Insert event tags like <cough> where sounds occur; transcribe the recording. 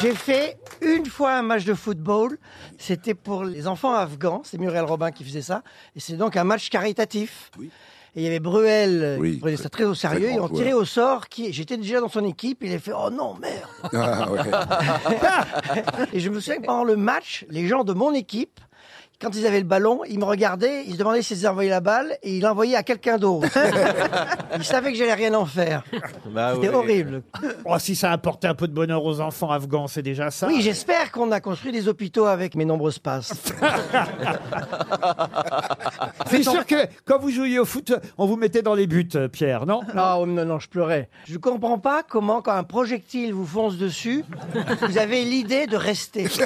J'ai fait une fois un match de football. C'était pour les enfants afghans. C'est Muriel Robin qui faisait ça. Et c'est donc un match caritatif. Et il y avait Bruel euh, Oui, qui prenait ça très- au sérieux. Ils ont tiré au sort. Qui... J'étais déjà dans son équipe. Il a fait Oh non, merde Ah, ouais. <laughs> Et je me souviens que pendant le match, les gens de mon équipe, quand ils avaient le ballon, ils me regardaient, ils se demandaient s'ils envoyaient la balle et ils l'envoyaient à quelqu'un d'autre. <laughs> ils savaient que j'allais rien en faire. Bah C'était horrible. Oh, si ça a apporté un peu de bonheur aux enfants afghans, c'est déjà ça. Oui, j'espère qu'on a construit des hôpitaux avec mes nombreuses passes. <laughs> C'est sûr que quand vous jouiez au foot, on vous mettait dans les buts, euh, Pierre, non? Ah, oh, non, non, je pleurais. Je comprends pas comment, quand un projectile vous fonce dessus, vous avez l'idée de rester. <laughs>